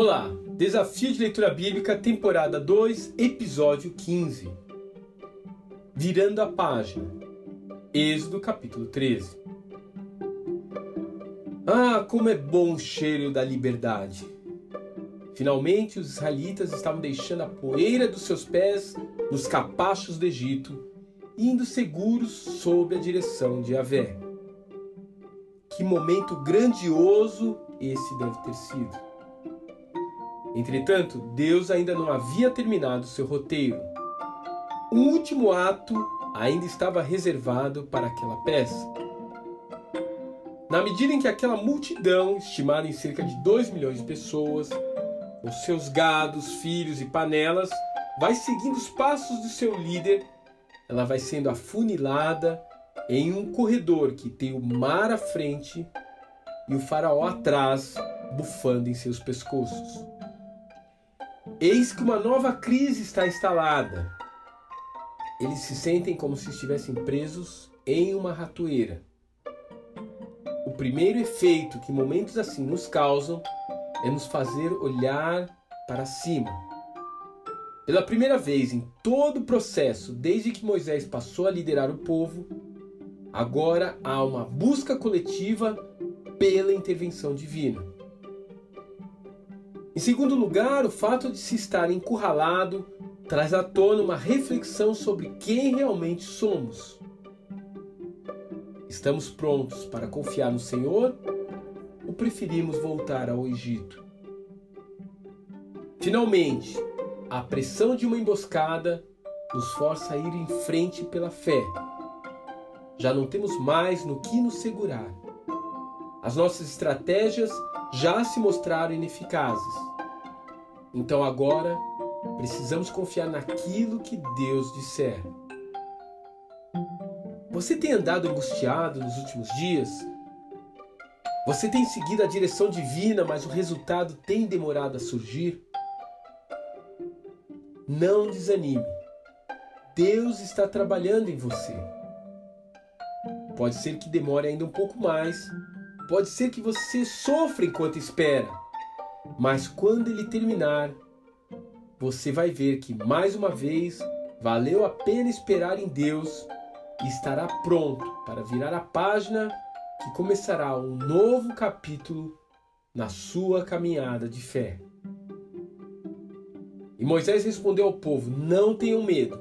Olá, Desafio de Leitura Bíblica, temporada 2, episódio 15. Virando a página. Êxodo capítulo 13. Ah, como é bom o cheiro da liberdade! Finalmente os israelitas estavam deixando a poeira dos seus pés nos capachos do Egito, indo seguros sob a direção de Avé. Que momento grandioso esse deve ter sido. Entretanto, Deus ainda não havia terminado seu roteiro. O último ato ainda estava reservado para aquela peça. Na medida em que aquela multidão, estimada em cerca de 2 milhões de pessoas, com seus gados, filhos e panelas, vai seguindo os passos do seu líder, ela vai sendo afunilada em um corredor que tem o mar à frente e o faraó atrás, bufando em seus pescoços. Eis que uma nova crise está instalada. Eles se sentem como se estivessem presos em uma ratoeira. O primeiro efeito que momentos assim nos causam é nos fazer olhar para cima. Pela primeira vez em todo o processo, desde que Moisés passou a liderar o povo, agora há uma busca coletiva pela intervenção divina. Em segundo lugar, o fato de se estar encurralado traz à tona uma reflexão sobre quem realmente somos. Estamos prontos para confiar no Senhor ou preferimos voltar ao Egito? Finalmente, a pressão de uma emboscada nos força a ir em frente pela fé. Já não temos mais no que nos segurar. As nossas estratégias já se mostraram ineficazes. Então agora precisamos confiar naquilo que Deus disser. Você tem andado angustiado nos últimos dias? Você tem seguido a direção divina, mas o resultado tem demorado a surgir? Não desanime. Deus está trabalhando em você. Pode ser que demore ainda um pouco mais. Pode ser que você sofra enquanto espera. Mas quando ele terminar, você vai ver que mais uma vez valeu a pena esperar em Deus e estará pronto para virar a página que começará um novo capítulo na sua caminhada de fé. E Moisés respondeu ao povo: Não tenham medo,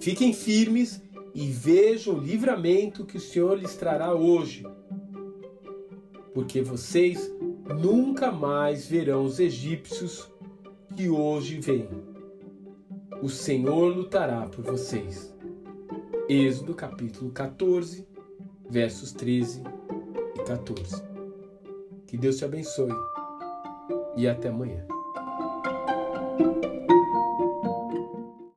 fiquem firmes e vejam o livramento que o Senhor lhes trará hoje, porque vocês nunca mais verão os egípcios que hoje vêm. O Senhor lutará por vocês. Êxodo capítulo 14, versos 13 e 14. Que Deus te abençoe e até amanhã.